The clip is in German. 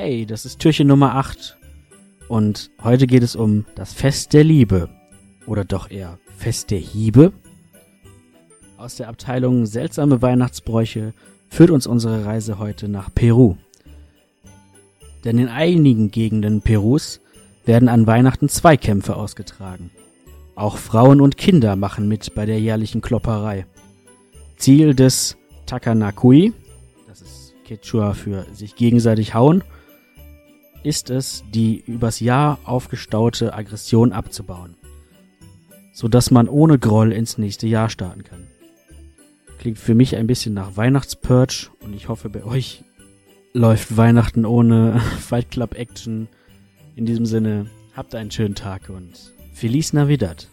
Hey, das ist Türchen Nummer 8. Und heute geht es um das Fest der Liebe. Oder doch eher Fest der Hiebe. Aus der Abteilung Seltsame Weihnachtsbräuche führt uns unsere Reise heute nach Peru. Denn in einigen Gegenden Perus werden an Weihnachten Zweikämpfe ausgetragen. Auch Frauen und Kinder machen mit bei der jährlichen Klopperei. Ziel des Takanakui, das ist Quechua für sich gegenseitig hauen, ist es, die übers Jahr aufgestaute Aggression abzubauen, sodass man ohne Groll ins nächste Jahr starten kann. Klingt für mich ein bisschen nach Weihnachtspurge und ich hoffe bei euch läuft Weihnachten ohne Fight Club Action. In diesem Sinne, habt einen schönen Tag und Feliz Navidad.